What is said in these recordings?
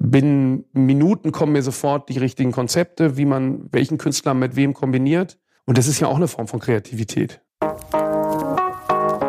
binnen Minuten kommen mir sofort die richtigen Konzepte, wie man welchen Künstler mit wem kombiniert. Und das ist ja auch eine Form von Kreativität.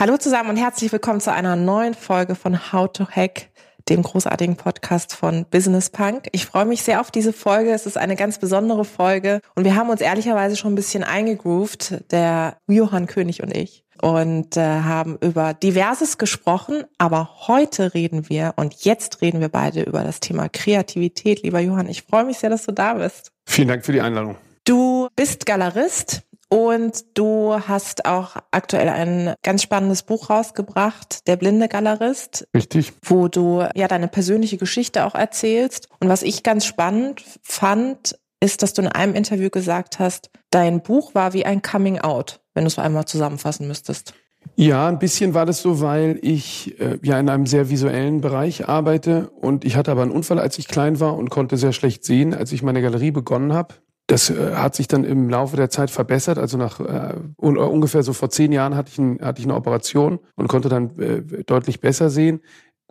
Hallo zusammen und herzlich willkommen zu einer neuen Folge von How to Hack, dem großartigen Podcast von Business Punk. Ich freue mich sehr auf diese Folge. Es ist eine ganz besondere Folge und wir haben uns ehrlicherweise schon ein bisschen eingegroovt, der Johann König und ich und äh, haben über diverses gesprochen, aber heute reden wir und jetzt reden wir beide über das Thema Kreativität. Lieber Johann, ich freue mich sehr, dass du da bist. Vielen Dank für die Einladung. Du bist Galerist, und du hast auch aktuell ein ganz spannendes Buch rausgebracht, Der blinde Galerist. Richtig. Wo du ja deine persönliche Geschichte auch erzählst. Und was ich ganz spannend fand, ist, dass du in einem Interview gesagt hast, dein Buch war wie ein Coming Out, wenn du es einmal zusammenfassen müsstest. Ja, ein bisschen war das so, weil ich äh, ja in einem sehr visuellen Bereich arbeite und ich hatte aber einen Unfall, als ich klein war und konnte sehr schlecht sehen, als ich meine Galerie begonnen habe. Das äh, hat sich dann im Laufe der Zeit verbessert. Also nach äh, un ungefähr so vor zehn Jahren hatte ich, ein, hatte ich eine Operation und konnte dann äh, deutlich besser sehen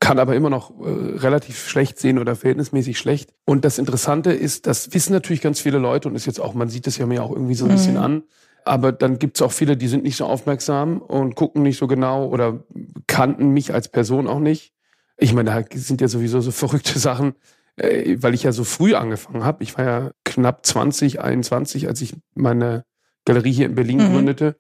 kann aber immer noch äh, relativ schlecht sehen oder verhältnismäßig schlecht. Und das Interessante ist, das wissen natürlich ganz viele Leute und ist jetzt auch, man sieht es ja mir auch irgendwie so ein mhm. bisschen an. Aber dann gibt's auch viele, die sind nicht so aufmerksam und gucken nicht so genau oder kannten mich als Person auch nicht. Ich meine, da sind ja sowieso so verrückte Sachen äh, weil ich ja so früh angefangen habe. Ich war ja knapp 20, 21, als ich meine Galerie hier in Berlin mhm. gründete.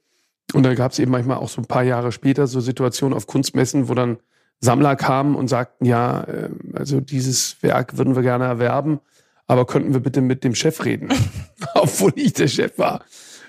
Und dann gab es eben manchmal auch so ein paar Jahre später so Situationen auf Kunstmessen, wo dann Sammler kamen und sagten, ja, äh, also dieses Werk würden wir gerne erwerben, aber könnten wir bitte mit dem Chef reden, obwohl ich der Chef war.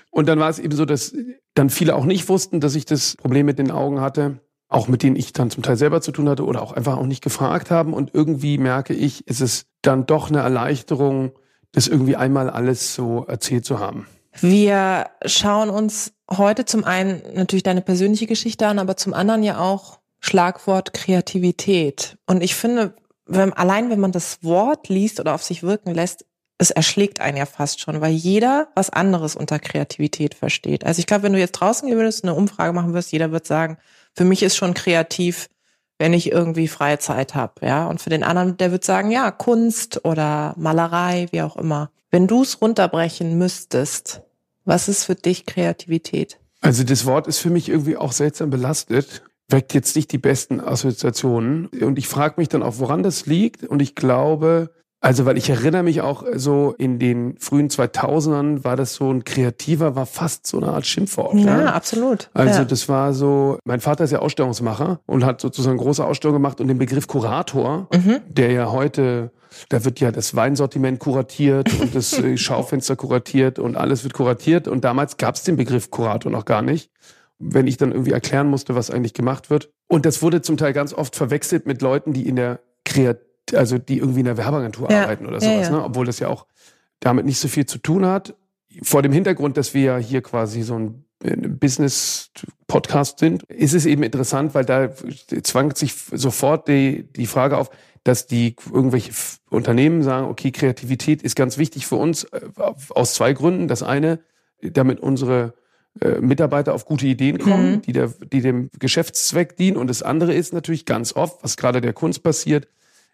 Und dann war es eben so, dass dann viele auch nicht wussten, dass ich das Problem mit den Augen hatte auch mit denen ich dann zum Teil selber zu tun hatte oder auch einfach auch nicht gefragt haben. Und irgendwie merke ich, ist es dann doch eine Erleichterung, das irgendwie einmal alles so erzählt zu haben. Wir schauen uns heute zum einen natürlich deine persönliche Geschichte an, aber zum anderen ja auch Schlagwort Kreativität. Und ich finde, wenn, allein wenn man das Wort liest oder auf sich wirken lässt, es erschlägt einen ja fast schon, weil jeder was anderes unter Kreativität versteht. Also ich glaube, wenn du jetzt draußen gehen würdest, eine Umfrage machen wirst, jeder wird sagen, für mich ist schon kreativ, wenn ich irgendwie freie Zeit habe, ja. Und für den anderen, der wird sagen, ja, Kunst oder Malerei, wie auch immer. Wenn du es runterbrechen müsstest, was ist für dich Kreativität? Also das Wort ist für mich irgendwie auch seltsam belastet, weckt jetzt nicht die besten Assoziationen. Und ich frage mich dann auch, woran das liegt. Und ich glaube, also, weil ich erinnere mich auch so in den frühen 2000ern war das so ein kreativer, war fast so eine Art Schimpfwort. Ja, ja. absolut. Also, ja. das war so, mein Vater ist ja Ausstellungsmacher und hat sozusagen große Ausstellungen gemacht und den Begriff Kurator, mhm. der ja heute, da wird ja das Weinsortiment kuratiert und das äh, Schaufenster kuratiert und alles wird kuratiert und damals gab es den Begriff Kurator noch gar nicht wenn ich dann irgendwie erklären musste, was eigentlich gemacht wird. Und das wurde zum Teil ganz oft verwechselt mit Leuten, die in der Kreativität also die irgendwie in der Werbeagentur ja. arbeiten oder sowas, ja. Ne? obwohl das ja auch damit nicht so viel zu tun hat. Vor dem Hintergrund, dass wir ja hier quasi so ein Business-Podcast sind, ist es eben interessant, weil da zwang sich sofort die, die Frage auf, dass die irgendwelche Unternehmen sagen, okay, Kreativität ist ganz wichtig für uns äh, aus zwei Gründen. Das eine, damit unsere äh, Mitarbeiter auf gute Ideen kommen, mhm. die, der, die dem Geschäftszweck dienen. Und das andere ist natürlich ganz oft, was gerade der Kunst passiert,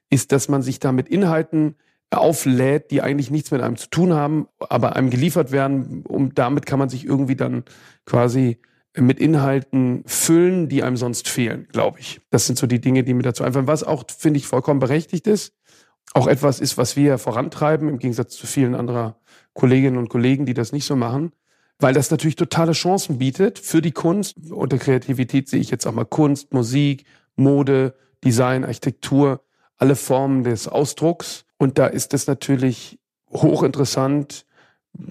ist, dass man sich da mit Inhalten auflädt, die eigentlich nichts mit einem zu tun haben, aber einem geliefert werden. Und damit kann man sich irgendwie dann quasi mit Inhalten füllen, die einem sonst fehlen, glaube ich. Das sind so die Dinge, die mir dazu einfallen. Was auch, finde ich, vollkommen berechtigt ist. Auch etwas ist, was wir vorantreiben, im Gegensatz zu vielen anderer Kolleginnen und Kollegen, die das nicht so machen. Weil das natürlich totale Chancen bietet für die Kunst. Unter Kreativität sehe ich jetzt auch mal Kunst, Musik, Mode, Design, Architektur alle Formen des Ausdrucks. Und da ist es natürlich hochinteressant,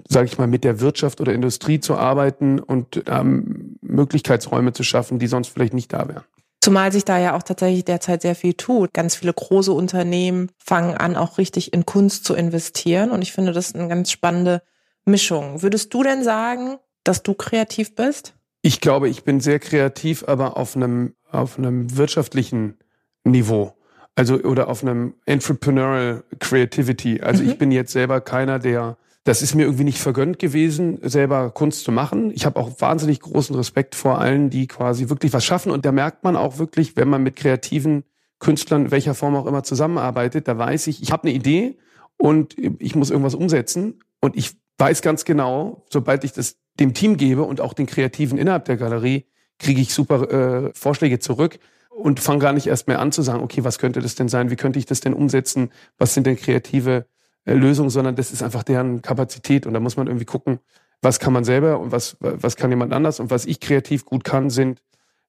sage ich mal, mit der Wirtschaft oder Industrie zu arbeiten und ähm, Möglichkeitsräume zu schaffen, die sonst vielleicht nicht da wären. Zumal sich da ja auch tatsächlich derzeit sehr viel tut. Ganz viele große Unternehmen fangen an, auch richtig in Kunst zu investieren. Und ich finde, das ist eine ganz spannende Mischung. Würdest du denn sagen, dass du kreativ bist? Ich glaube, ich bin sehr kreativ, aber auf einem, auf einem wirtschaftlichen Niveau. Also, oder auf einem Entrepreneurial Creativity. Also, mhm. ich bin jetzt selber keiner, der das ist mir irgendwie nicht vergönnt gewesen, selber Kunst zu machen. Ich habe auch wahnsinnig großen Respekt vor allen, die quasi wirklich was schaffen. Und da merkt man auch wirklich, wenn man mit kreativen Künstlern, welcher Form auch immer, zusammenarbeitet, da weiß ich, ich habe eine Idee und ich muss irgendwas umsetzen. Und ich weiß ganz genau, sobald ich das dem Team gebe und auch den Kreativen innerhalb der Galerie, kriege ich super äh, Vorschläge zurück und fange gar nicht erst mehr an zu sagen, okay, was könnte das denn sein? Wie könnte ich das denn umsetzen? Was sind denn kreative äh, Lösung, sondern das ist einfach deren Kapazität. Und da muss man irgendwie gucken, was kann man selber und was, was kann jemand anders. Und was ich kreativ gut kann, sind,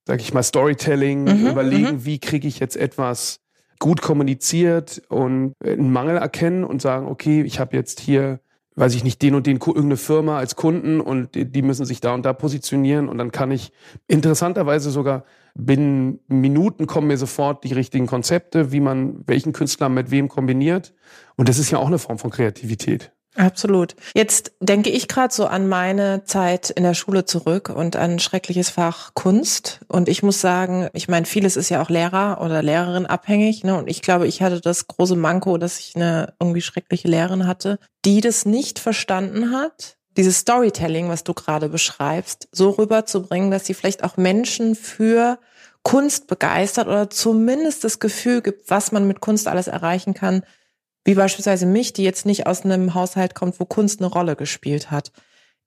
sag ich mal, Storytelling, mhm, überlegen, mhm. wie kriege ich jetzt etwas gut kommuniziert und einen Mangel erkennen und sagen, okay, ich habe jetzt hier, weiß ich nicht, den und den irgendeine Firma als Kunden und die müssen sich da und da positionieren und dann kann ich interessanterweise sogar binnen Minuten kommen mir sofort die richtigen Konzepte, wie man welchen Künstler mit wem kombiniert. Und das ist ja auch eine Form von Kreativität. Absolut. Jetzt denke ich gerade so an meine Zeit in der Schule zurück und an schreckliches Fach Kunst. Und ich muss sagen, ich meine, vieles ist ja auch Lehrer oder Lehrerin abhängig. Ne? Und ich glaube, ich hatte das große Manko, dass ich eine irgendwie schreckliche Lehrerin hatte, die das nicht verstanden hat, dieses Storytelling, was du gerade beschreibst, so rüberzubringen, dass sie vielleicht auch Menschen für Kunst begeistert oder zumindest das Gefühl gibt, was man mit Kunst alles erreichen kann, wie beispielsweise mich, die jetzt nicht aus einem Haushalt kommt, wo Kunst eine Rolle gespielt hat.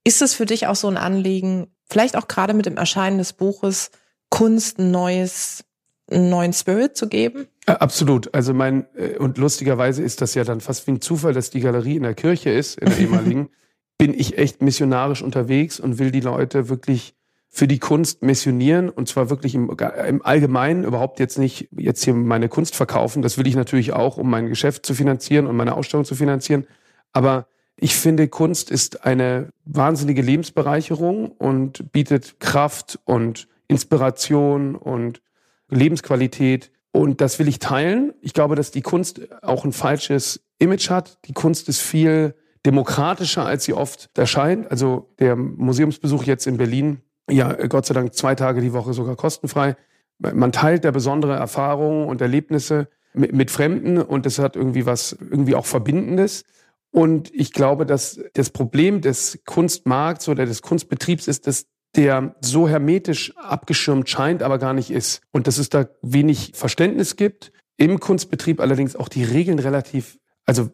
Ist es für dich auch so ein Anliegen, vielleicht auch gerade mit dem Erscheinen des Buches, Kunst ein neues, einen neuen Spirit zu geben? Absolut. Also mein, äh, und lustigerweise ist das ja dann fast wie ein Zufall, dass die Galerie in der Kirche ist, in der ehemaligen. bin ich echt missionarisch unterwegs und will die Leute wirklich für die Kunst missionieren und zwar wirklich im, im Allgemeinen, überhaupt jetzt nicht jetzt hier meine Kunst verkaufen. Das will ich natürlich auch, um mein Geschäft zu finanzieren und meine Ausstellung zu finanzieren. Aber ich finde, Kunst ist eine wahnsinnige Lebensbereicherung und bietet Kraft und Inspiration und Lebensqualität. Und das will ich teilen. Ich glaube, dass die Kunst auch ein falsches Image hat. Die Kunst ist viel demokratischer, als sie oft erscheint. Also der Museumsbesuch jetzt in Berlin, ja, Gott sei Dank zwei Tage die Woche sogar kostenfrei. Man teilt da besondere Erfahrungen und Erlebnisse mit, mit Fremden und das hat irgendwie was, irgendwie auch Verbindendes. Und ich glaube, dass das Problem des Kunstmarkts oder des Kunstbetriebs ist, dass der so hermetisch abgeschirmt scheint, aber gar nicht ist. Und dass es da wenig Verständnis gibt. Im Kunstbetrieb allerdings auch die Regeln relativ, also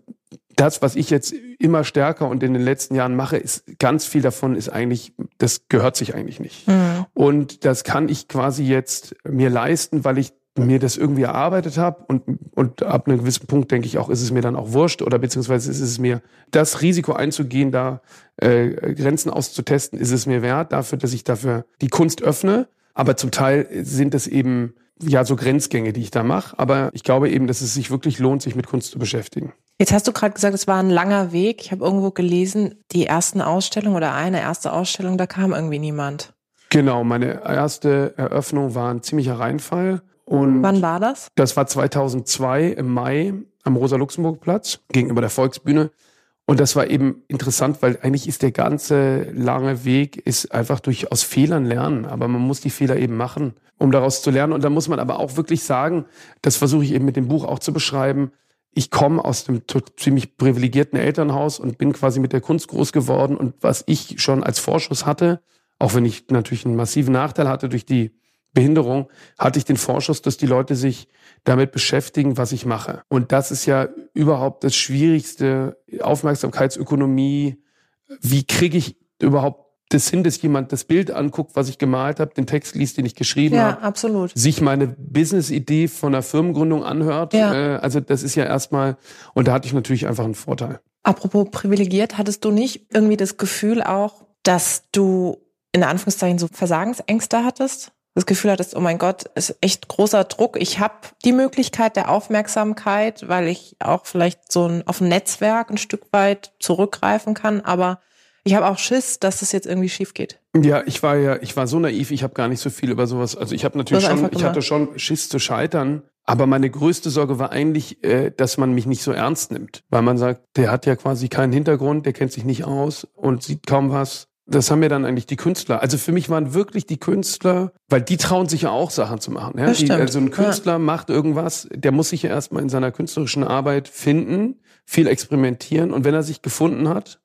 das, was ich jetzt immer stärker und in den letzten Jahren mache, ist ganz viel davon ist eigentlich, das gehört sich eigentlich nicht. Mhm. Und das kann ich quasi jetzt mir leisten, weil ich mir das irgendwie erarbeitet habe und, und ab einem gewissen Punkt denke ich auch, ist es mir dann auch wurscht oder beziehungsweise ist es mir das Risiko einzugehen, da äh, Grenzen auszutesten, ist es mir wert, dafür, dass ich dafür die Kunst öffne. Aber zum Teil sind es eben ja so Grenzgänge, die ich da mache. Aber ich glaube eben, dass es sich wirklich lohnt, sich mit Kunst zu beschäftigen. Jetzt hast du gerade gesagt, es war ein langer Weg. Ich habe irgendwo gelesen, die ersten Ausstellungen oder eine erste Ausstellung, da kam irgendwie niemand. Genau, meine erste Eröffnung war ein ziemlicher Reinfall. Und Wann war das? Das war 2002 im Mai am Rosa-Luxemburg-Platz gegenüber der Volksbühne. Und das war eben interessant, weil eigentlich ist der ganze lange Weg ist einfach durch aus Fehlern lernen. Aber man muss die Fehler eben machen, um daraus zu lernen. Und da muss man aber auch wirklich sagen, das versuche ich eben mit dem Buch auch zu beschreiben, ich komme aus einem ziemlich privilegierten Elternhaus und bin quasi mit der Kunst groß geworden. Und was ich schon als Vorschuss hatte, auch wenn ich natürlich einen massiven Nachteil hatte durch die Behinderung, hatte ich den Vorschuss, dass die Leute sich damit beschäftigen, was ich mache. Und das ist ja überhaupt das Schwierigste, Aufmerksamkeitsökonomie. Wie kriege ich überhaupt das hin, dass jemand das Bild anguckt, was ich gemalt habe, den Text liest, den ich geschrieben ja, habe, absolut. sich meine Business-Idee von der Firmengründung anhört. Ja. Äh, also das ist ja erstmal, und da hatte ich natürlich einfach einen Vorteil. Apropos privilegiert, hattest du nicht irgendwie das Gefühl auch, dass du in Anführungszeichen so Versagensängste hattest? Das Gefühl hattest, oh mein Gott, ist echt großer Druck. Ich habe die Möglichkeit der Aufmerksamkeit, weil ich auch vielleicht so ein, auf ein Netzwerk ein Stück weit zurückgreifen kann, aber Ich habe auch Schiss, dass es jetzt irgendwie schief geht. Ja, ich war ja, ich war so naiv, ich habe gar nicht so viel über sowas. Also ich habe natürlich schon, ich hatte schon Schiss zu scheitern. Aber meine größte Sorge war eigentlich, äh, dass man mich nicht so ernst nimmt. Weil man sagt, der hat ja quasi keinen Hintergrund, der kennt sich nicht aus und sieht kaum was. Das haben mir dann eigentlich die Künstler. Also für mich waren wirklich die Künstler, weil die trauen sich ja auch Sachen zu machen. Ja? Die, also ein Künstler ja. macht irgendwas, der muss sich ja erstmal in seiner künstlerischen Arbeit finden, viel experimentieren und wenn er sich gefunden hat,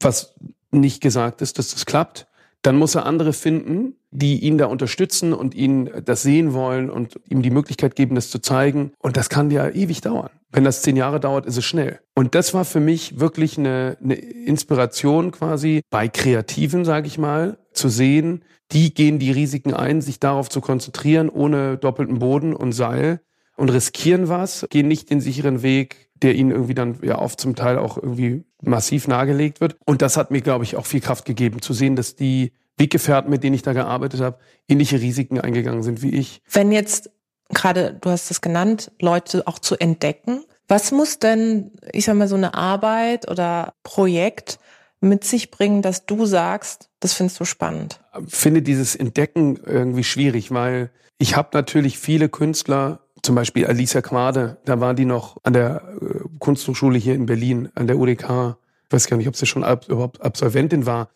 was nicht gesagt ist, dass das klappt, dann muss er andere finden, die ihn da unterstützen und ihn das sehen wollen und ihm die Möglichkeit geben, das zu zeigen. Und das kann ja ewig dauern. Wenn das zehn Jahre dauert, ist es schnell. Und das war für mich wirklich eine, eine Inspiration quasi bei Kreativen, sage ich mal, zu sehen, die gehen die Risiken ein, sich darauf zu konzentrieren, ohne doppelten Boden und Seil und riskieren was, gehen nicht den sicheren Weg, der ihnen irgendwie dann ja oft zum Teil auch irgendwie massiv nahegelegt wird. Und das hat mir, glaube ich, auch viel Kraft gegeben, zu sehen, dass die Weggefährten, mit denen ich da gearbeitet habe, ähnliche Risiken eingegangen sind wie ich. Wenn jetzt gerade, du hast es genannt, Leute auch zu entdecken, was muss denn, ich sag mal, so eine Arbeit oder Projekt mit sich bringen, dass du sagst, das findest du spannend? Ich finde dieses Entdecken irgendwie schwierig, weil ich habe natürlich viele Künstler, zum Beispiel Alicia Quade, da war die noch an der äh, Kunsthochschule hier in Berlin, an der UDK. Ich weiß gar nicht, ob sie schon ab, überhaupt Absolventin war.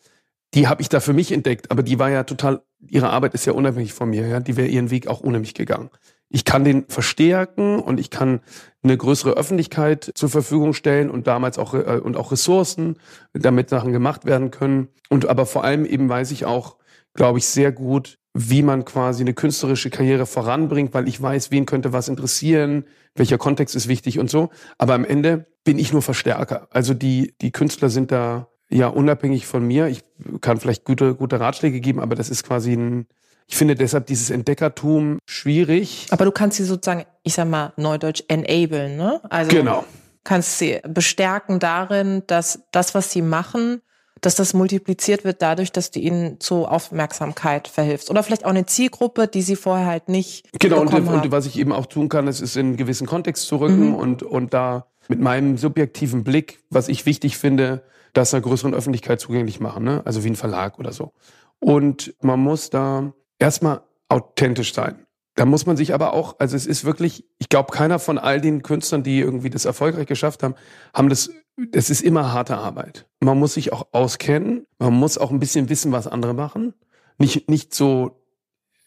Die habe ich da für mich entdeckt, aber die war ja total, ihre Arbeit ist ja unabhängig von mir, ja. Die wäre ihren Weg auch ohne mich gegangen. Ich kann den verstärken und ich kann eine größere Öffentlichkeit zur Verfügung stellen und damals auch äh, und auch Ressourcen, damit Sachen gemacht werden können. Und aber vor allem eben weiß ich auch, glaube ich, sehr gut, wie man quasi eine künstlerische Karriere voranbringt, weil ich weiß, wen könnte was interessieren, welcher Kontext ist wichtig und so. Aber am Ende bin ich nur Verstärker. Also die, die Künstler sind da ja unabhängig von mir. Ich kann vielleicht gute, gute Ratschläge geben, aber das ist quasi ein, ich finde deshalb dieses Entdeckertum schwierig. Aber du kannst sie sozusagen, ich sag mal, neudeutsch enablen, ne? Also genau. kannst sie bestärken darin, dass das, was sie machen, dass das multipliziert wird dadurch, dass du ihnen zu Aufmerksamkeit verhilfst. Oder vielleicht auch eine Zielgruppe, die sie vorher halt nicht. Genau, und, und, was ich eben auch tun kann, ist, ist in einen gewissen Kontext zu rücken mhm. und, und da mit meinem subjektiven Blick, was ich wichtig finde, das einer größeren Öffentlichkeit zugänglich machen, ne? also wie ein Verlag oder so. Und man muss da erstmal authentisch sein. Da muss man sich aber auch, also es ist wirklich, ich glaube, keiner von all den Künstlern, die irgendwie das erfolgreich geschafft haben, haben das, es ist immer harte Arbeit. Man muss sich auch auskennen, man muss auch ein bisschen wissen, was andere machen. Nicht, nicht so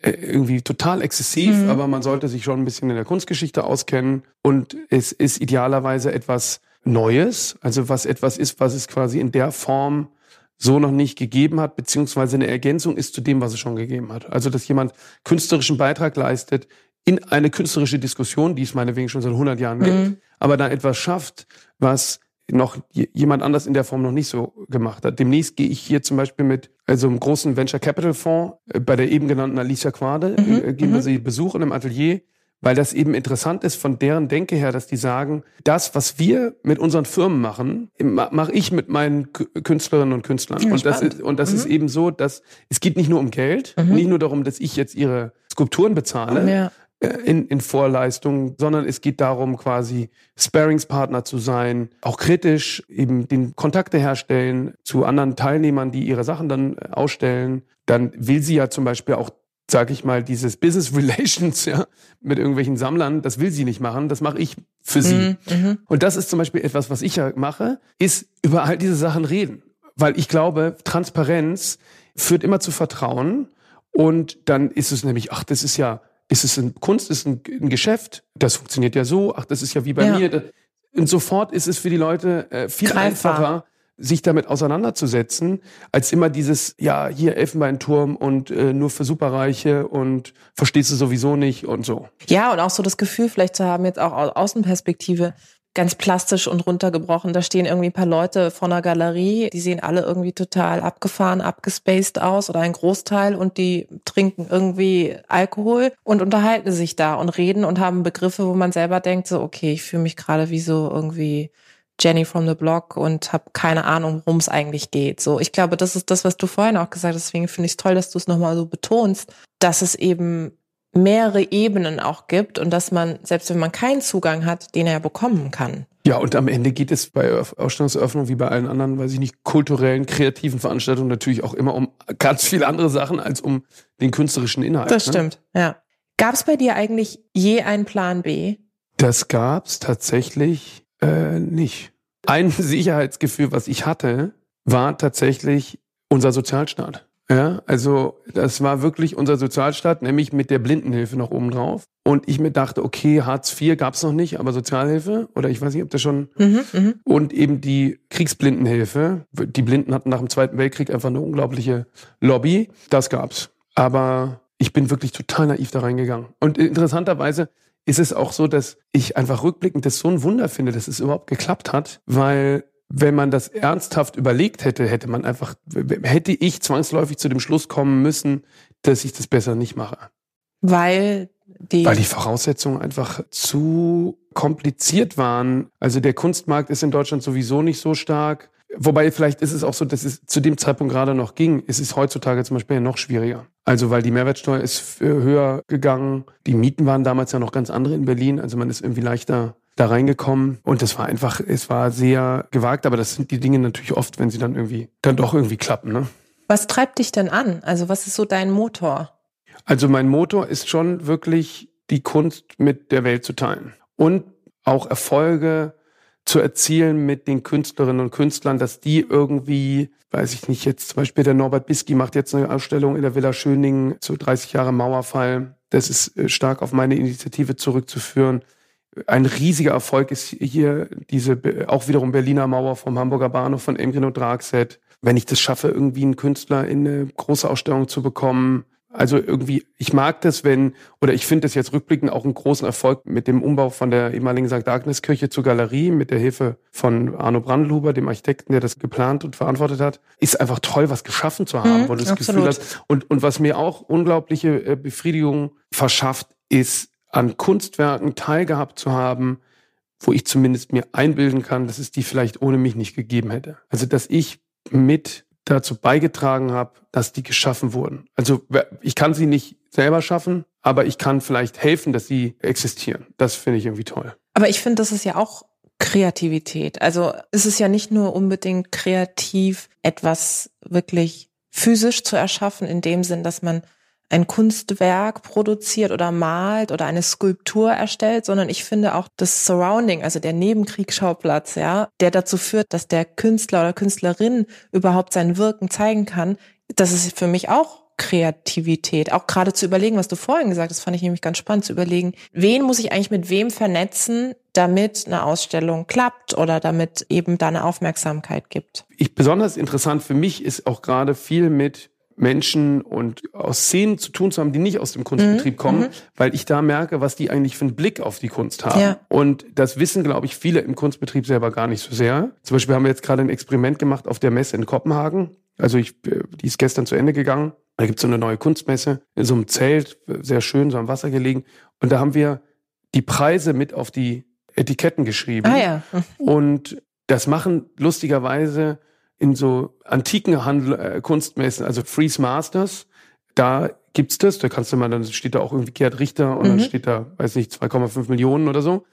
äh, irgendwie total exzessiv, mhm. aber man sollte sich schon ein bisschen in der Kunstgeschichte auskennen und es ist idealerweise etwas Neues, also was etwas ist, was es quasi in der Form so noch nicht gegeben hat, beziehungsweise eine Ergänzung ist zu dem, was es schon gegeben hat. Also, dass jemand künstlerischen Beitrag leistet in eine künstlerische Diskussion, die es meinetwegen schon seit 100 Jahren gibt, mhm. aber da etwas schafft, was noch jemand anders in der Form noch nicht so gemacht hat. Demnächst gehe ich hier zum Beispiel mit also einem großen Venture Capital Fonds äh, bei der eben genannten Alicia Quade, mhm. äh, gehen wir mhm. sie besuchen im Atelier weil das eben interessant ist von deren Denke her, dass die sagen, das, was wir mit unseren Firmen machen, mache ich mit meinen Künstlerinnen und Künstlern. Ja, und das, ist, und das mhm. ist eben so, dass es geht nicht nur um Geld, mhm. nicht nur darum, dass ich jetzt ihre Skulpturen bezahle, ja. Äh, in, in Vorleistung, sondern es geht darum, quasi Sparingspartner zu sein, auch kritisch eben den Kontakte herstellen zu anderen Teilnehmern, die ihre Sachen dann äh, ausstellen. Dann will sie ja zum Beispiel auch sag ich mal, dieses Business Relations ja, mit irgendwelchen Sammlern, das will sie nicht machen, das mache ich für sie. Mhm, mhm, Und das ist zum Beispiel etwas, was ich ja mache, ist über all diese Sachen reden. Weil ich glaube, Transparenz führt immer zu Vertrauen. Und dann ist es nämlich, ach, das ist ja, ist es ein Kunst, ist ein, ein Geschäft, das funktioniert ja so, ach, das ist ja wie bei ja. mir. Und sofort ist es für die Leute äh, viel Greifbar. einfacher, sich damit auseinanderzusetzen, als immer dieses, ja, hier Elfenbeinturm und äh, nur für Superreiche und verstehst du sowieso nicht und so. Ja, und auch so das Gefühl vielleicht zu haben, jetzt auch aus Außenperspektive, ganz plastisch und runtergebrochen. Da stehen irgendwie ein paar Leute vor einer Galerie, die sehen alle irgendwie total abgefahren, abgespaced aus oder ein Großteil und die trinken irgendwie Alkohol und unterhalten sich da und reden und haben Begriffe, wo man selber denkt, so, okay, ich fühle mich gerade wie so irgendwie Jenny from the Block und habe keine Ahnung, worum es eigentlich geht. So, ich glaube, das ist das, was du vorhin auch gesagt hast. Deswegen finde ich es toll, dass du es nochmal so betonst, dass es eben mehrere Ebenen auch gibt und dass man, selbst wenn man keinen Zugang hat, den er bekommen kann. Ja, und am Ende geht es bei Ausstellungseröffnung wie bei allen anderen, weiß ich nicht, kulturellen, kreativen Veranstaltungen natürlich auch immer um ganz viele andere Sachen als um den künstlerischen Inhalt. Das ne? stimmt, ja. Gab es bei dir eigentlich je einen Plan B? Das gab's tatsächlich äh, nicht. Ein Sicherheitsgefühl, was ich hatte, war tatsächlich unser Sozialstaat. Ja, also das war wirklich unser Sozialstaat, nämlich mit der Blindenhilfe noch oben drauf. Und ich mir dachte, okay, Hartz IV gab's noch nicht, aber Sozialhilfe oder ich weiß nicht, ob das schon Mhm, mhm. und eben die Kriegsblindenhilfe. Die Blinden hatten nach dem Zweiten Weltkrieg einfach eine unglaubliche Lobby. Das gab's. Aber ich bin wirklich total naiv da reingegangen. Und interessanterweise ist es auch so, dass ich einfach rückblickend das so ein Wunder finde, dass es überhaupt geklappt hat, weil wenn man das ernsthaft überlegt hätte, hätte man einfach, hätte ich zwangsläufig zu dem Schluss kommen müssen, dass ich das besser nicht mache. Weil die, Weil die Voraussetzungen einfach zu kompliziert waren. Also der Kunstmarkt ist in Deutschland sowieso nicht so stark. Wobei vielleicht ist es auch so, dass es zu dem Zeitpunkt gerade noch ging. Es ist heutzutage zum Beispiel noch schwieriger. Also weil die Mehrwertsteuer ist äh, höher gegangen. Die Mieten waren damals ja noch ganz andere in Berlin. Also man ist irgendwie leichter da reingekommen. Und das war einfach, es war sehr gewagt. Aber das sind die Dinge natürlich oft, wenn sie dann irgendwie, dann doch irgendwie klappen. Ne? was treibt dich denn an? Also was ist so dein Motor? Also mein Motor ist schon wirklich die Kunst mit der Welt zu teilen und auch Erfolge zu erzielen mit den Künstlerinnen und Künstlern, dass die irgendwie, weiß ich nicht, jetzt zum Beispiel der Norbert Bisky macht jetzt eine Ausstellung in der Villa Schöning zu 30 Jahre Mauerfall. Das ist äh, stark auf meine Initiative zurückzuführen. Ein riesiger Erfolg ist hier diese auch wiederum Berliner Mauer vom Hamburger Bahnhof von Emgren und Dragset. Wenn ich das schaffe, irgendwie einen Künstler in eine große Ausstellung zu bekommen, also irgendwie, ich mag das, wenn, oder ich finde das jetzt rückblickend auch einen großen Erfolg mit dem Umbau von der ehemaligen St. Agnes-Kirche zur Galerie mit der Hilfe von Arno Brandlhuber, dem Architekten, der das geplant und verantwortet hat. Ist einfach toll, was geschaffen zu haben, Mhm, wo du das absolut. Gefühl hast. Und, und was mir auch unglaubliche äh, Befriedigung verschafft, ist an Kunstwerken teilgehabt zu haben, wo ich zumindest mir einbilden kann, dass es die vielleicht ohne mich nicht gegeben hätte. Also, dass ich mit dazu beigetragen habe, dass die geschaffen wurden. Also ich kann sie nicht selber schaffen, aber ich kann vielleicht helfen, dass sie existieren. Das finde ich irgendwie toll. Aber ich finde, das ist ja auch Kreativität. Also es ist ja nicht nur unbedingt kreativ, etwas wirklich physisch zu erschaffen, in dem Sinn, dass man ein Kunstwerk produziert oder malt oder eine Skulptur erstellt, sondern ich finde auch das Surrounding, also der Nebenkriegsschauplatz, ja, der dazu führt, dass der Künstler oder Künstlerin überhaupt sein Wirken zeigen kann, das ist für mich auch Kreativität. Auch gerade zu überlegen, was du vorhin gesagt hast, fand ich nämlich ganz spannend zu überlegen, wen muss ich eigentlich mit wem vernetzen, damit eine Ausstellung klappt oder damit eben da eine Aufmerksamkeit gibt. Ich, besonders interessant für mich ist auch gerade viel mit Menschen und aus Szenen zu tun zu haben, die nicht aus dem Kunstbetrieb kommen, weil ich da merke, was die eigentlich für einen Blick auf die Kunst haben. Ja. Und das wissen, glaube ich, viele im Kunstbetrieb selber gar nicht so sehr. Zum Beispiel haben wir jetzt gerade ein Experiment gemacht auf der Messe in Kopenhagen. Also ich, äh, die ist gestern zu Ende gegangen. Da gibt's so eine neue Kunstmesse in so einem Zelt, sehr schön, so am Wasser gelegen. Und da haben wir die Preise mit auf die Etiketten geschrieben. Ah ja. Und das machen lustigerweise in so antiken Handel, äh, Kunstmessen, also Freeze Masters, da gibt's das, da kannst du mal, dann steht da auch irgendwie Gerd Richter und dann Mhm. steht da, weiß nicht, 2,5 Millionen oder so.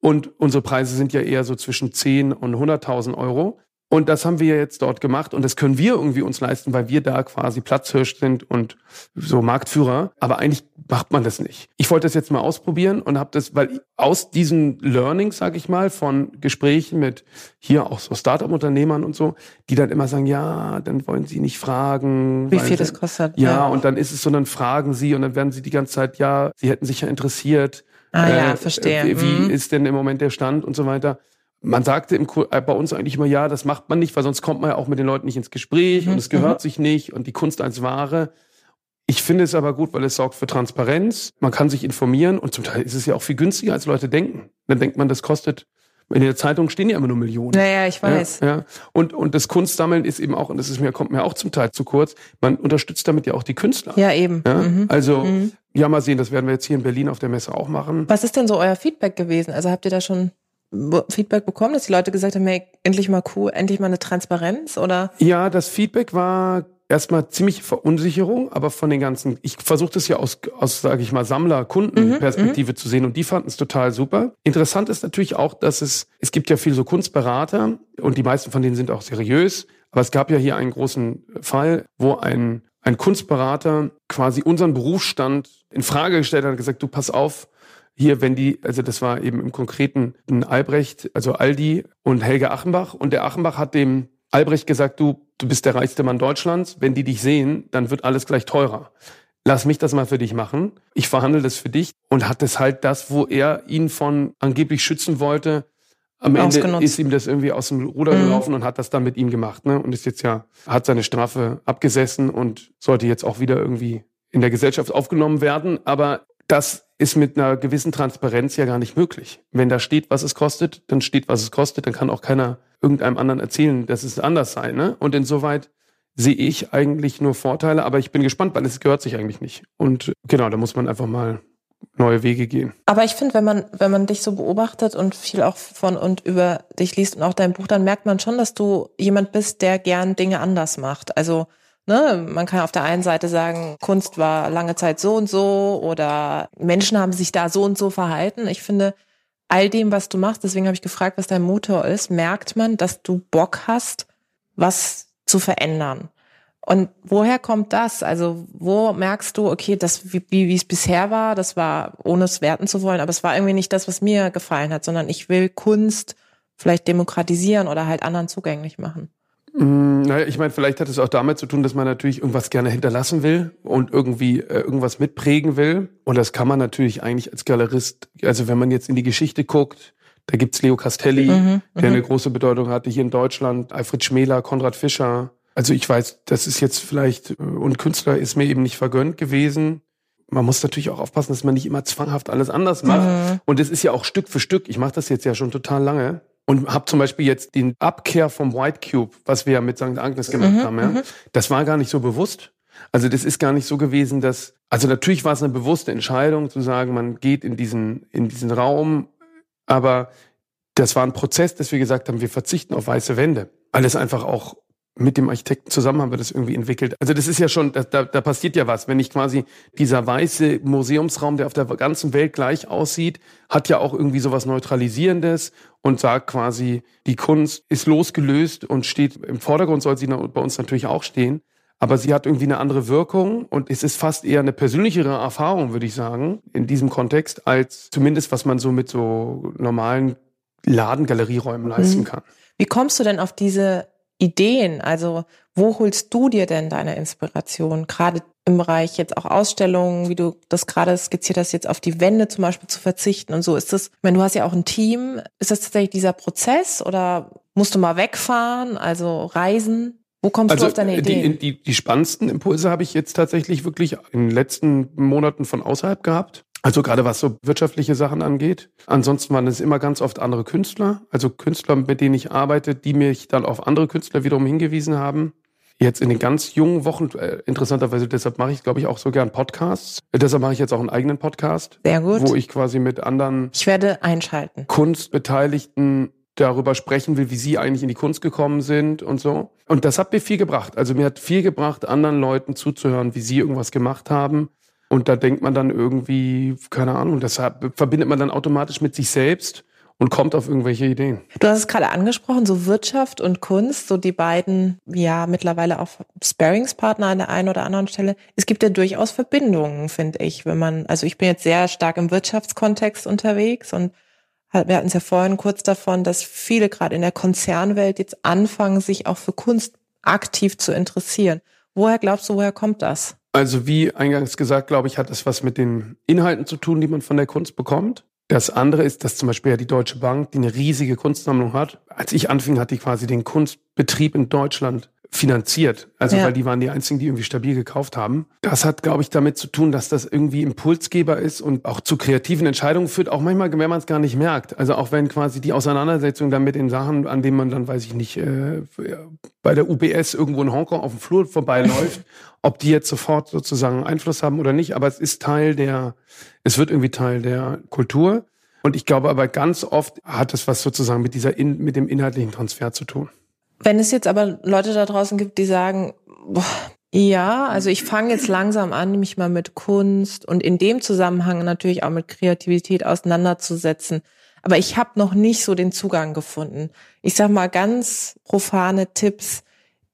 Und unsere Preise sind ja eher so zwischen 10 und 100.000 Euro. Und das haben wir jetzt dort gemacht und das können wir irgendwie uns leisten, weil wir da quasi Platzhirsch sind und so Marktführer. Aber eigentlich macht man das nicht. Ich wollte das jetzt mal ausprobieren und habe das, weil aus diesen Learnings, sag ich mal, von Gesprächen mit hier auch so Startup-Unternehmern und so, die dann immer sagen, ja, dann wollen sie nicht fragen. Wie viel sie- das kostet. ja, und dann ist es so, dann fragen sie und dann werden sie die ganze Zeit, ja, sie hätten sich ja interessiert. Ah ja, verstehe. Wie, wie Mhm. ist denn im Moment der Stand und so weiter? Man sagte im, äh, bei uns eigentlich immer, ja, das macht man nicht, weil sonst kommt man ja auch mit den Leuten nicht ins Gespräch Mhm, und es gehört sich nicht und die Kunst als Ware. Ich finde es aber gut, weil es sorgt für Transparenz. Man kann sich informieren und zum Teil ist es ja auch viel günstiger, als Leute denken. Dann denkt man, das kostet, in der Zeitung stehen ja immer nur Millionen. Naja, ich weiß. Ja, ja. Und, und das Kunstsammeln ist eben auch, und das ist mir, kommt mir auch zum Teil zu kurz, man unterstützt damit ja auch die Künstler. Ja, eben. Ja? Mhm. Also, Mhm. ja, mal sehen, das werden wir jetzt hier in Berlin auf der Messe auch machen. Was ist denn so euer Feedback gewesen? Also habt ihr da schon Feedback bekommen, dass die Leute gesagt haben, hey, endlich mal cool, endlich mal eine Transparenz oder? Ja, das Feedback war erstmal ziemlich Verunsicherung, aber von den ganzen, ich versuche das ja aus, aus sage ich mal, Sammler-Kundenperspektive mhm, zu sehen und die fanden es total super. Interessant ist natürlich auch, dass es, es gibt ja viel so Kunstberater und die meisten von denen sind auch seriös, aber es gab ja hier einen großen Fall, wo ein, ein Kunstberater quasi unseren Berufsstand in Frage gestellt hat und gesagt, du pass auf, hier, wenn die, also das war eben im Konkreten ein Albrecht, also Aldi und Helge Achenbach und der Achenbach hat dem Albrecht gesagt, du, du bist der reichste Mann Deutschlands. Wenn die dich sehen, dann wird alles gleich teurer. Lass mich das mal für dich machen. Ich verhandle das für dich und hat es halt das, wo er ihn von angeblich schützen wollte. Am Ende ist ihm das irgendwie aus dem Ruder mhm. gelaufen und hat das dann mit ihm gemacht, ne? Und ist jetzt ja, hat seine Strafe abgesessen und sollte jetzt auch wieder irgendwie in der Gesellschaft aufgenommen werden. Aber das ist mit einer gewissen Transparenz ja gar nicht möglich. Wenn da steht, was es kostet, dann steht, was es kostet, dann kann auch keiner irgendeinem anderen erzählen, dass es anders sei. Ne? Und insoweit sehe ich eigentlich nur Vorteile, aber ich bin gespannt, weil es gehört sich eigentlich nicht. Und genau, da muss man einfach mal neue Wege gehen. Aber ich finde, wenn man, wenn man dich so beobachtet und viel auch von und über dich liest und auch dein Buch, dann merkt man schon, dass du jemand bist, der gern Dinge anders macht. Also Ne, man kann auf der einen Seite sagen, Kunst war lange Zeit so und so oder Menschen haben sich da so und so verhalten. Ich finde, all dem, was du machst, deswegen habe ich gefragt, was dein Motor ist, merkt man, dass du Bock hast, was zu verändern. Und woher kommt das? Also wo merkst du, okay, das wie, wie es bisher war, das war ohne es werten zu wollen, aber es war irgendwie nicht das, was mir gefallen hat, sondern ich will Kunst vielleicht demokratisieren oder halt anderen zugänglich machen. Mm, naja, ich meine, vielleicht hat es auch damit zu tun, dass man natürlich irgendwas gerne hinterlassen will und irgendwie äh, irgendwas mitprägen will. Und das kann man natürlich eigentlich als Galerist, also wenn man jetzt in die Geschichte guckt, da gibt's Leo Castelli, mhm, der eine mhm. große Bedeutung hatte hier in Deutschland, Alfred Schmäler, Konrad Fischer. Also ich weiß, das ist jetzt vielleicht, äh, und Künstler ist mir eben nicht vergönnt gewesen. Man muss natürlich auch aufpassen, dass man nicht immer zwanghaft alles anders macht. Mhm. Und es ist ja auch Stück für Stück. Ich mache das jetzt ja schon total lange und habe zum Beispiel jetzt den Abkehr vom White Cube, was wir ja mit St. Agnes gemacht mhm, haben, ja, mhm. das war gar nicht so bewusst. Also das ist gar nicht so gewesen, dass, also natürlich war es eine bewusste Entscheidung zu sagen, man geht in diesen, in diesen Raum, aber das war ein Prozess, dass wir gesagt haben, wir verzichten auf weiße Wände, weil es einfach auch mit dem Architekten zusammen haben wir das irgendwie entwickelt. Also das ist ja schon, da, da passiert ja was. Wenn ich quasi dieser weiße Museumsraum, der auf der ganzen Welt gleich aussieht, hat ja auch irgendwie sowas Neutralisierendes und sagt quasi, die Kunst ist losgelöst und steht im Vordergrund, soll sie bei uns natürlich auch stehen. Aber sie hat irgendwie eine andere Wirkung und es ist fast eher eine persönlichere Erfahrung, würde ich sagen, in diesem Kontext, als zumindest was man so mit so normalen Ladengalerieräumen leisten mhm. kann. Wie kommst du denn auf diese Ideen? Also wo holst du dir denn deine Inspiration? Gerade im Bereich jetzt auch Ausstellungen, wie du das gerade skizziert hast, jetzt auf die Wände zum Beispiel zu verzichten und so. Ist das, ich meine, du hast ja auch ein Team. Ist das tatsächlich dieser Prozess oder musst du mal wegfahren, also reisen? Wo kommst also, du auf deine Ideen? Die, die, die spannendsten Impulse habe ich jetzt tatsächlich wirklich in den letzten Monaten von außerhalb gehabt. Also gerade was so wirtschaftliche Sachen angeht. Ansonsten waren es immer ganz oft andere Künstler, also Künstler, mit denen ich arbeite, die mich dann auf andere Künstler wiederum hingewiesen haben. Jetzt in den ganz jungen Wochen, äh, interessanterweise, deshalb mache ich, glaube ich, auch so gern Podcasts. Äh, deshalb mache ich jetzt auch einen eigenen Podcast. Sehr gut. Wo ich quasi mit anderen ich werde einschalten. Kunstbeteiligten darüber sprechen will, wie sie eigentlich in die Kunst gekommen sind und so. Und das hat mir viel gebracht. Also mir hat viel gebracht, anderen Leuten zuzuhören, wie sie irgendwas gemacht haben und da denkt man dann irgendwie, keine Ahnung, das verbindet man dann automatisch mit sich selbst und kommt auf irgendwelche Ideen. Du hast es gerade angesprochen, so Wirtschaft und Kunst, so die beiden, ja, mittlerweile auch Sparingspartner an der einen oder anderen Stelle. Es gibt ja durchaus Verbindungen, finde ich, wenn man, also ich bin jetzt sehr stark im Wirtschaftskontext unterwegs und wir hatten es ja vorhin kurz davon, dass viele gerade in der Konzernwelt jetzt anfangen, sich auch für Kunst aktiv zu interessieren. Woher glaubst du, woher kommt das? Also wie eingangs gesagt, glaube ich, hat es was mit den Inhalten zu tun, die man von der Kunst bekommt. Das andere ist, dass zum Beispiel ja die Deutsche Bank, die eine riesige Kunstsammlung hat. Als ich anfing, hatte ich quasi den Kunstbetrieb in Deutschland finanziert. Also ja. weil die waren die einzigen, die irgendwie stabil gekauft haben. Das hat, glaube ich, damit zu tun, dass das irgendwie Impulsgeber ist und auch zu kreativen Entscheidungen führt, auch manchmal, wenn man es gar nicht merkt. Also auch wenn quasi die Auseinandersetzung dann mit den Sachen, an denen man dann, weiß ich nicht, äh, bei der UBS irgendwo in Hongkong auf dem Flur vorbeiläuft, ob die jetzt sofort sozusagen Einfluss haben oder nicht. Aber es ist Teil der, es wird irgendwie Teil der Kultur. Und ich glaube aber ganz oft hat es was sozusagen mit dieser, in, mit dem inhaltlichen Transfer zu tun. Wenn es jetzt aber Leute da draußen gibt, die sagen, Ja, also ich fange jetzt langsam an, mich mal mit Kunst und in dem Zusammenhang natürlich auch mit Kreativität auseinanderzusetzen. Aber ich habe noch nicht so den Zugang gefunden. Ich sag mal ganz profane Tipps.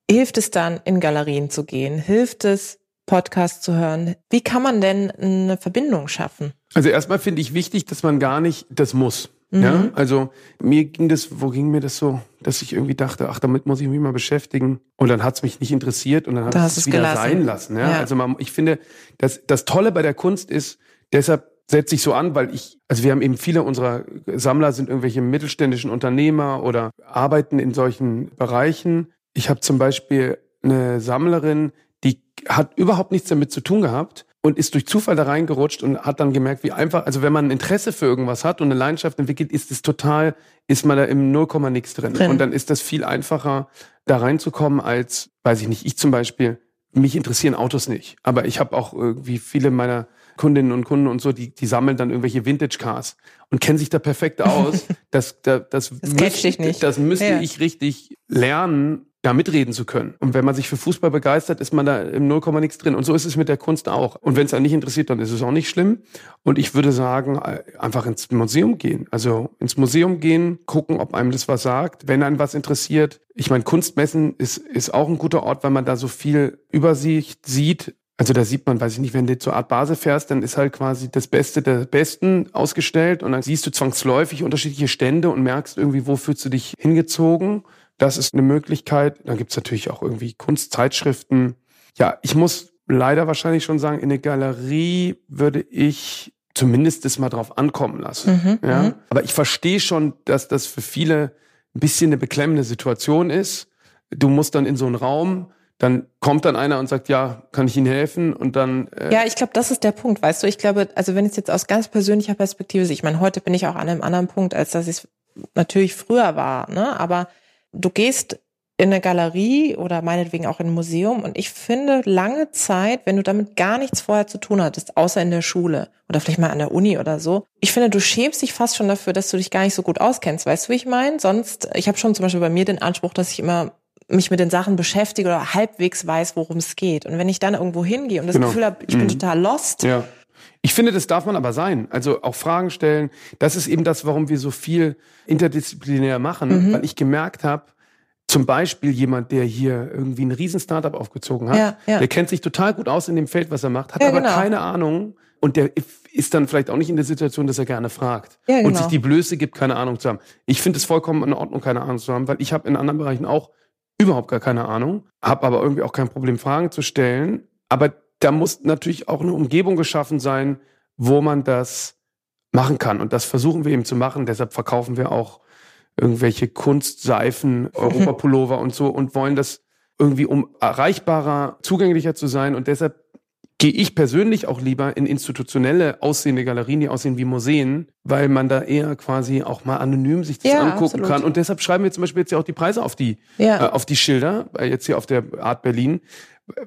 Hilft es dann, in Galerien zu gehen? Hilft es, Podcast zu hören? Wie kann man denn eine Verbindung schaffen? Also erstmal finde ich wichtig, dass man gar nicht das muss. Mhm. Ja, also mir ging das, wo ging mir das so, dass ich irgendwie dachte, ach, damit muss ich mich mal beschäftigen. Und dann hat es mich nicht interessiert und dann hat es wieder gelassen. sein lassen. Ja? ja. Also man, ich finde, das, das Tolle bei der Kunst ist, deshalb setze ich so an, weil ich, also wir haben eben viele unserer Sammler sind irgendwelche mittelständischen Unternehmer oder arbeiten in solchen Bereichen. Ich habe zum Beispiel eine Sammlerin, die hat überhaupt nichts damit zu tun gehabt und ist durch Zufall da reingerutscht und hat dann gemerkt, wie einfach, also wenn man ein Interesse für irgendwas hat und eine Leidenschaft entwickelt, ist es total, ist man da im 0, nix drin. drin. Und dann ist das viel einfacher, da reinzukommen, als, weiß ich nicht, ich zum Beispiel, mich interessieren Autos nicht. Aber ich habe auch irgendwie viele meiner Kundinnen und Kunden und so, die, die sammeln dann irgendwelche Vintage-Cars und kennen sich da perfekt aus. Das, das, das, das, müsste, das müsste ja. ich richtig lernen, ja, mitreden zu können. Und wenn man sich für Fußball begeistert, ist man da im Nullkomma nichts drin. Und so ist es mit der Kunst auch. Und wenn es einen nicht interessiert, dann ist es auch nicht schlimm. Und ich würde sagen, äh, einfach ins Museum gehen. Also ins Museum gehen, gucken, ob einem das was sagt. Wenn einen was interessiert. Ich meine, Kunstmessen ist, ist auch ein guter Ort, weil man da so viel Übersicht sieht. Also da sieht man, weiß ich nicht, wenn du zur Art Basel fährst, dann ist halt quasi das Beste der Besten ausgestellt und dann siehst du zwangsläufig unterschiedliche Stände und merkst irgendwie, wo fühlst du dich hingezogen. Das ist eine Möglichkeit. Dann gibt's natürlich auch irgendwie Kunstzeitschriften. Ja, ich muss leider wahrscheinlich schon sagen, in eine Galerie würde ich zumindest das mal drauf ankommen lassen. Mhm, ja? Mhm. Aber ich verstehe schon, dass das für viele ein bisschen eine beklemmende Situation ist. Du musst dann in so einen Raum, dann kommt dann einer und sagt, ja, kann ich Ihnen helfen? Und dann. Äh ja, ich glaube, das ist der Punkt, weißt du. Ich glaube, also wenn es jetzt aus ganz persönlicher Perspektive sehe, ich meine, heute bin ich auch an einem anderen Punkt, als dass ich es natürlich früher war, ne? Aber du gehst in eine Galerie oder meinetwegen auch in ein Museum und ich finde lange Zeit, wenn du damit gar nichts vorher zu tun hattest, außer in der Schule oder vielleicht mal an der Uni oder so, ich finde, du schämst dich fast schon dafür, dass du dich gar nicht so gut auskennst. Weißt du, wie ich meine? Sonst, ich habe schon zum Beispiel bei mir den Anspruch, dass ich immer mich mit den Sachen beschäftige oder halbwegs weiß, worum es geht. Und wenn ich dann irgendwo hingehe und das genau. Gefühl habe, ich bin mhm. total lost, ja. Ich finde, das darf man aber sein. Also auch Fragen stellen. Das ist eben das, warum wir so viel interdisziplinär machen, mhm. weil ich gemerkt habe, zum Beispiel jemand, der hier irgendwie ein riesen Startup aufgezogen hat, ja, ja. der kennt sich total gut aus in dem Feld, was er macht, hat ja, aber genau. keine Ahnung und der ist dann vielleicht auch nicht in der Situation, dass er gerne fragt genau. und sich die Blöße gibt, keine Ahnung zu haben. Ich finde es vollkommen in Ordnung, keine Ahnung zu haben, weil ich habe in anderen Bereichen auch überhaupt gar keine Ahnung, habe aber irgendwie auch kein Problem, Fragen zu stellen. Aber da muss natürlich auch eine Umgebung geschaffen sein, wo man das machen kann. Und das versuchen wir eben zu machen. Deshalb verkaufen wir auch irgendwelche Kunstseifen, Europapullover und so und wollen das irgendwie, um erreichbarer, zugänglicher zu sein. Und deshalb gehe ich persönlich auch lieber in institutionelle aussehende Galerien, die aussehen wie Museen, weil man da eher quasi auch mal anonym sich das ja, angucken absolut. kann. Und deshalb schreiben wir zum Beispiel jetzt ja auch die Preise auf die, ja. äh, auf die Schilder, jetzt hier auf der Art Berlin,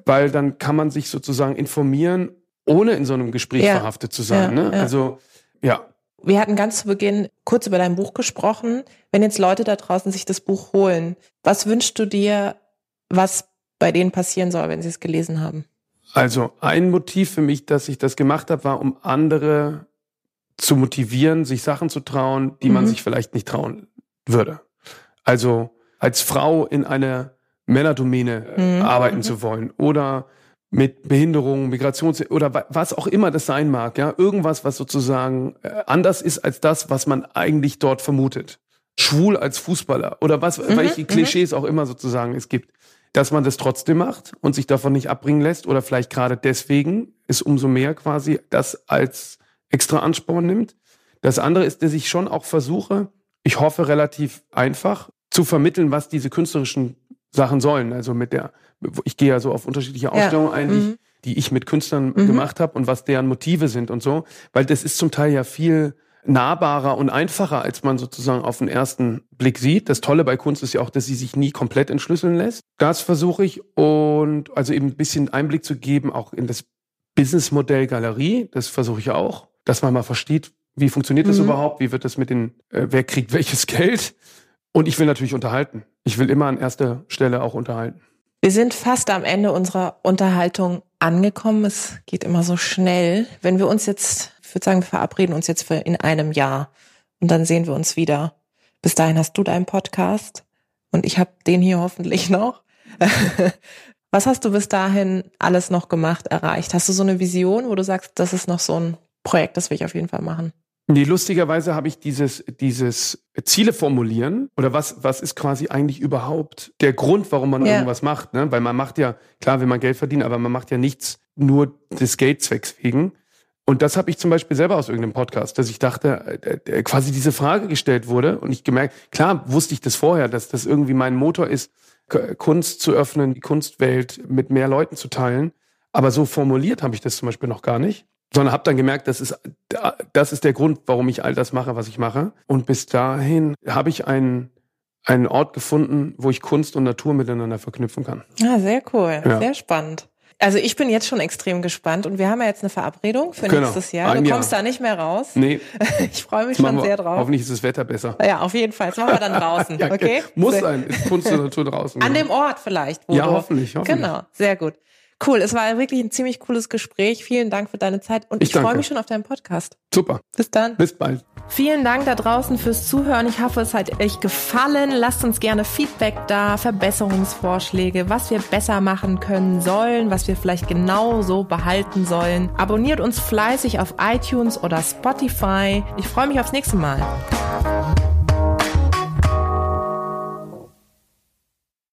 weil dann kann man sich sozusagen informieren, ohne in so einem Gespräch ja. verhaftet zu sein. Ne? Also ja. Wir hatten ganz zu Beginn kurz über dein Buch gesprochen. Wenn jetzt Leute da draußen sich das Buch holen, was wünschst du dir, was bei denen passieren soll, wenn sie es gelesen haben? Also ein Motiv für mich, dass ich das gemacht habe, war, um andere zu motivieren, sich Sachen zu trauen, die mhm. man sich vielleicht nicht trauen würde. Also als Frau in einer Männerdomäne mhm. arbeiten mhm. zu wollen oder mit Behinderung, Migrations oder was auch immer das sein mag, ja, irgendwas, was sozusagen äh, anders ist als das, was man eigentlich dort vermutet. Schwul als Fußballer oder was, mhm, welche mhm. Klischees auch immer sozusagen es gibt. Dass man das trotzdem macht und sich davon nicht abbringen lässt oder vielleicht gerade deswegen ist umso mehr quasi das als extra Ansporn nimmt. Das andere ist, dass ich schon auch versuche, ich hoffe relativ einfach, zu vermitteln, was diese künstlerischen Sachen sollen. Also mit der, ich gehe ja so auf unterschiedliche Ausstellungen ja. ein, die, mhm. die, ich mit Künstlern mhm. gemacht habe und was deren Motive sind und so. Weil das ist zum Teil ja viel nahbarer und einfacher, als man sozusagen auf den ersten Blick sieht. Das Tolle bei Kunst ist ja auch, dass sie sich nie komplett entschlüsseln lässt. Das versuche ich und also eben ein bisschen Einblick zu geben, auch in das Businessmodell Galerie. Das versuche ich auch, dass man mal versteht, wie funktioniert das mhm. überhaupt, wie wird das mit den, äh, wer kriegt welches Geld und ich will natürlich unterhalten. Ich will immer an erster Stelle auch unterhalten. Wir sind fast am Ende unserer Unterhaltung angekommen. Es geht immer so schnell. Wenn wir uns jetzt, ich würde sagen, wir verabreden uns jetzt für in einem Jahr und dann sehen wir uns wieder. Bis dahin hast du deinen Podcast und ich habe den hier hoffentlich noch. Was hast du bis dahin alles noch gemacht, erreicht? Hast du so eine Vision, wo du sagst, das ist noch so ein Projekt, das will ich auf jeden Fall machen? Nee, lustigerweise habe ich dieses, dieses Ziele formulieren oder was, was ist quasi eigentlich überhaupt der Grund, warum man ja. irgendwas macht, ne? Weil man macht ja, klar, wenn man Geld verdient, aber man macht ja nichts nur des Geldzwecks wegen. Und das habe ich zum Beispiel selber aus irgendeinem Podcast, dass ich dachte, äh, äh, quasi diese Frage gestellt wurde und ich gemerkt, klar wusste ich das vorher, dass das irgendwie mein Motor ist, Kunst zu öffnen, die Kunstwelt mit mehr Leuten zu teilen. Aber so formuliert habe ich das zum Beispiel noch gar nicht sondern habe dann gemerkt, das ist, das ist der Grund, warum ich all das mache, was ich mache. Und bis dahin habe ich einen, einen Ort gefunden, wo ich Kunst und Natur miteinander verknüpfen kann. Ah, sehr cool, ja. sehr spannend. Also ich bin jetzt schon extrem gespannt und wir haben ja jetzt eine Verabredung für genau. nächstes Jahr. Du kommst Jahr. da nicht mehr raus. Nee. Ich freue mich schon sehr drauf. Hoffentlich ist das Wetter besser. Ja, auf jeden Fall. Das machen wir dann draußen, ja, okay? Muss sein. Ist Kunst und Natur draußen. An dem Ort vielleicht. ja, hoffentlich, hoffentlich. Genau, sehr gut. Cool, es war wirklich ein ziemlich cooles Gespräch. Vielen Dank für deine Zeit und ich, ich freue mich schon auf deinen Podcast. Super. Bis dann. Bis bald. Vielen Dank da draußen fürs Zuhören. Ich hoffe, es hat euch gefallen. Lasst uns gerne Feedback da, Verbesserungsvorschläge, was wir besser machen können sollen, was wir vielleicht genau so behalten sollen. Abonniert uns fleißig auf iTunes oder Spotify. Ich freue mich aufs nächste Mal.